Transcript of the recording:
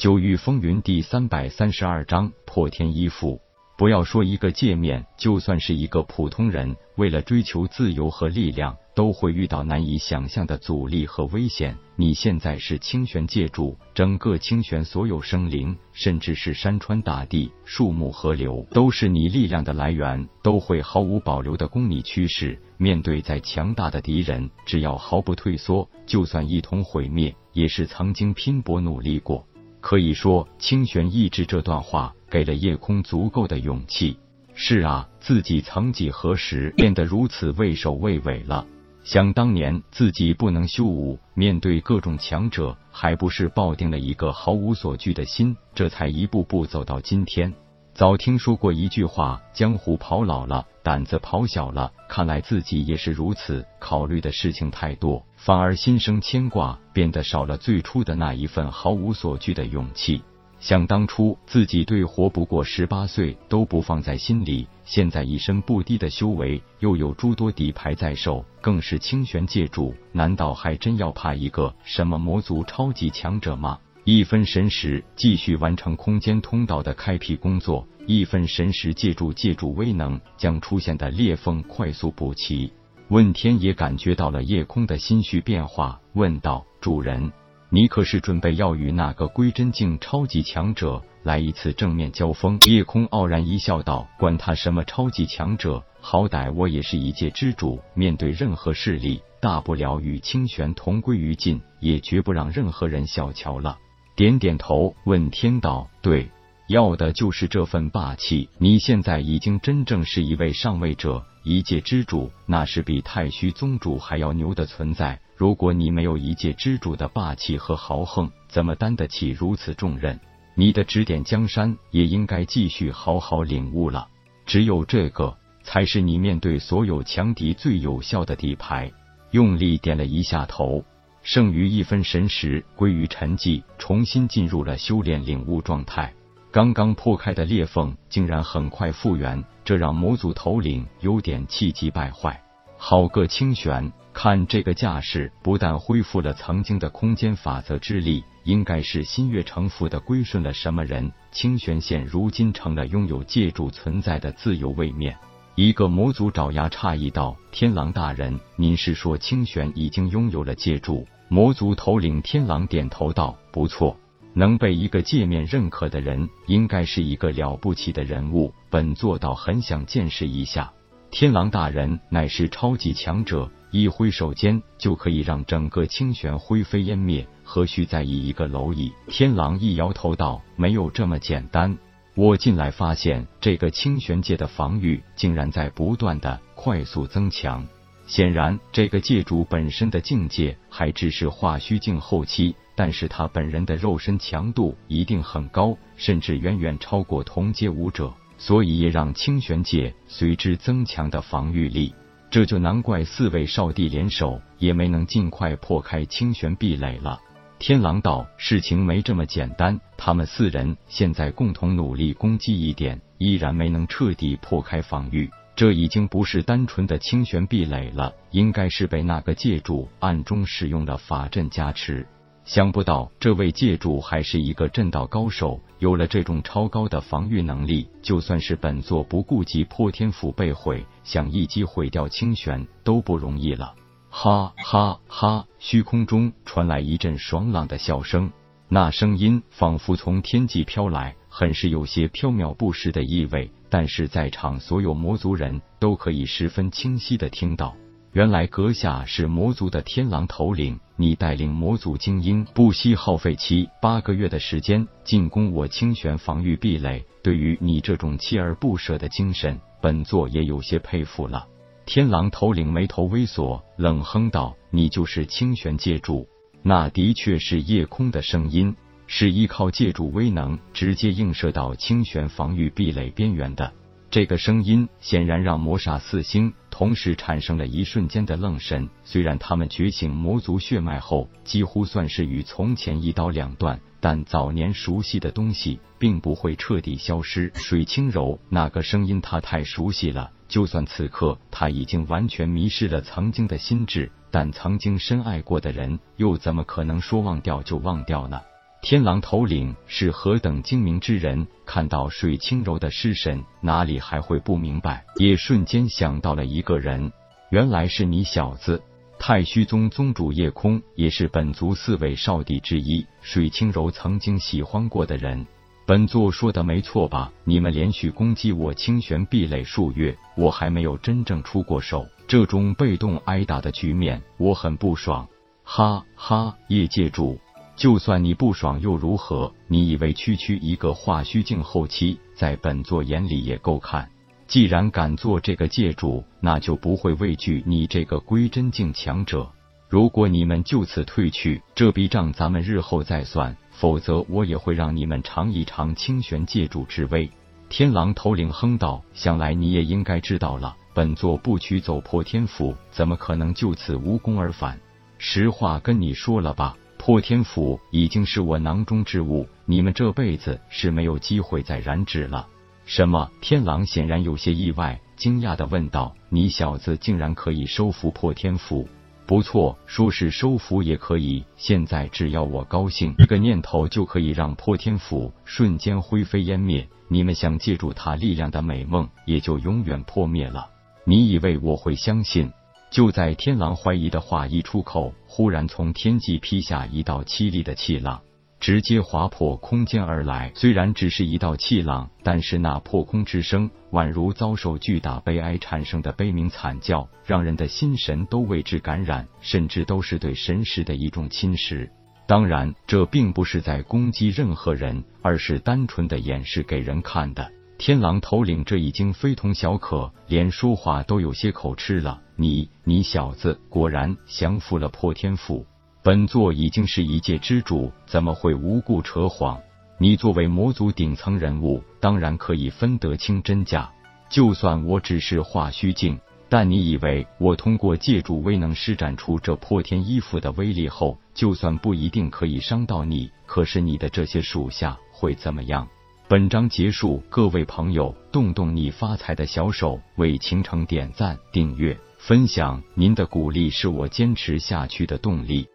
九域风云第三百三十二章破天依附。不要说一个界面，就算是一个普通人，为了追求自由和力量，都会遇到难以想象的阻力和危险。你现在是清玄界主，整个清玄所有生灵，甚至是山川大地、树木河流，都是你力量的来源，都会毫无保留的供你驱使。面对再强大的敌人，只要毫不退缩，就算一同毁灭，也是曾经拼搏努力过。可以说，清玄意志这段话。给了夜空足够的勇气。是啊，自己曾几何时变得如此畏首畏尾了？想当年自己不能修武，面对各种强者，还不是抱定了一个毫无所惧的心，这才一步步走到今天。早听说过一句话：江湖跑老了，胆子跑小了。看来自己也是如此，考虑的事情太多，反而心生牵挂，变得少了最初的那一份毫无所惧的勇气。想当初自己对活不过十八岁都不放在心里，现在一身不低的修为，又有诸多底牌在手，更是清玄界主，难道还真要怕一个什么魔族超级强者吗？一分神识继续完成空间通道的开辟工作，一分神识借助借助威能，将出现的裂缝快速补齐。问天也感觉到了夜空的心绪变化，问道：“主人。”你可是准备要与那个归真境超级强者来一次正面交锋？夜空傲然一笑，道：“管他什么超级强者，好歹我也是一界之主，面对任何势力，大不了与清玄同归于尽，也绝不让任何人小瞧了。”点点头，问天道：“对，要的就是这份霸气。你现在已经真正是一位上位者，一界之主，那是比太虚宗主还要牛的存在。”如果你没有一界之主的霸气和豪横，怎么担得起如此重任？你的指点江山也应该继续好好领悟了。只有这个，才是你面对所有强敌最有效的底牌。用力点了一下头，剩余一分神识归于沉寂，重新进入了修炼领悟状态。刚刚破开的裂缝竟然很快复原，这让魔族头领有点气急败坏。好个清玄！看这个架势，不但恢复了曾经的空间法则之力，应该是心悦诚服的归顺了什么人。清玄县如今成了拥有借助存在的自由位面。一个魔族爪牙诧异道：“天狼大人，您是说清玄已经拥有了借助？”魔族头领天狼点头道：“不错，能被一个界面认可的人，应该是一个了不起的人物。本座倒很想见识一下。”天狼大人乃是超级强者。一挥手间就可以让整个清玄灰飞烟灭，何须在意一个蝼蚁？天狼一摇头道：“没有这么简单。我进来发现，这个清玄界的防御竟然在不断的快速增强。显然，这个界主本身的境界还只是化虚境后期，但是他本人的肉身强度一定很高，甚至远远超过同阶武者，所以也让清玄界随之增强的防御力。”这就难怪四位少帝联手也没能尽快破开清玄壁垒了。天狼道，事情没这么简单。他们四人现在共同努力攻击一点，依然没能彻底破开防御。这已经不是单纯的清玄壁垒了，应该是被那个界主暗中使用了法阵加持。想不到这位界主还是一个阵道高手，有了这种超高的防御能力，就算是本座不顾及破天府被毁，想一击毁掉清玄都不容易了。哈哈哈！虚空中传来一阵爽朗的笑声，那声音仿佛从天际飘来，很是有些飘渺不实的意味，但是在场所有魔族人都可以十分清晰的听到。原来阁下是魔族的天狼头领，你带领魔族精英不惜耗费七八个月的时间进攻我清玄防御壁垒，对于你这种锲而不舍的精神，本座也有些佩服了。天狼头领眉头微锁，冷哼道：“你就是清玄界主？那的确是夜空的声音，是依靠借助威能直接映射到清玄防御壁垒边缘的。”这个声音显然让魔煞四星同时产生了一瞬间的愣神。虽然他们觉醒魔族血脉后，几乎算是与从前一刀两断，但早年熟悉的东西并不会彻底消失。水清柔那个声音，他太熟悉了。就算此刻他已经完全迷失了曾经的心智，但曾经深爱过的人，又怎么可能说忘掉就忘掉呢？天狼头领是何等精明之人，看到水清柔的尸身，哪里还会不明白？也瞬间想到了一个人，原来是你小子。太虚宗宗主叶空也是本族四位少帝之一，水清柔曾经喜欢过的人。本座说的没错吧？你们连续攻击我清玄壁垒数月，我还没有真正出过手，这种被动挨打的局面，我很不爽。哈哈，叶界主，就算你不爽又如何？你以为区区一个化虚境后期，在本座眼里也够看？既然敢做这个界主，那就不会畏惧你这个归真境强者。如果你们就此退去，这笔账咱们日后再算；否则，我也会让你们尝一尝清玄界主之威。天狼头领哼道：“想来你也应该知道了，本座不取走破天符，怎么可能就此无功而返？实话跟你说了吧，破天符已经是我囊中之物，你们这辈子是没有机会再染指了。”什么？天狼显然有些意外，惊讶的问道：“你小子竟然可以收服破天符？不错，说是收服也可以。现在只要我高兴，一个念头就可以让破天斧瞬间灰飞烟灭。你们想借助他力量的美梦，也就永远破灭了。你以为我会相信？”就在天狼怀疑的话一出口，忽然从天际劈下一道凄厉的气浪。直接划破空间而来，虽然只是一道气浪，但是那破空之声，宛如遭受巨大悲哀产生的悲鸣惨叫，让人的心神都为之感染，甚至都是对神识的一种侵蚀。当然，这并不是在攻击任何人，而是单纯的演示给人看的。天狼头领这已经非同小可，连说话都有些口吃了。你，你小子果然降服了破天赋。本座已经是一界之主，怎么会无故扯谎？你作为魔族顶层人物，当然可以分得清真假。就算我只是化虚境，但你以为我通过借助威能施展出这破天衣服的威力后，就算不一定可以伤到你，可是你的这些属下会怎么样？本章结束，各位朋友，动动你发财的小手，为倾城点赞、订阅、分享，您的鼓励是我坚持下去的动力。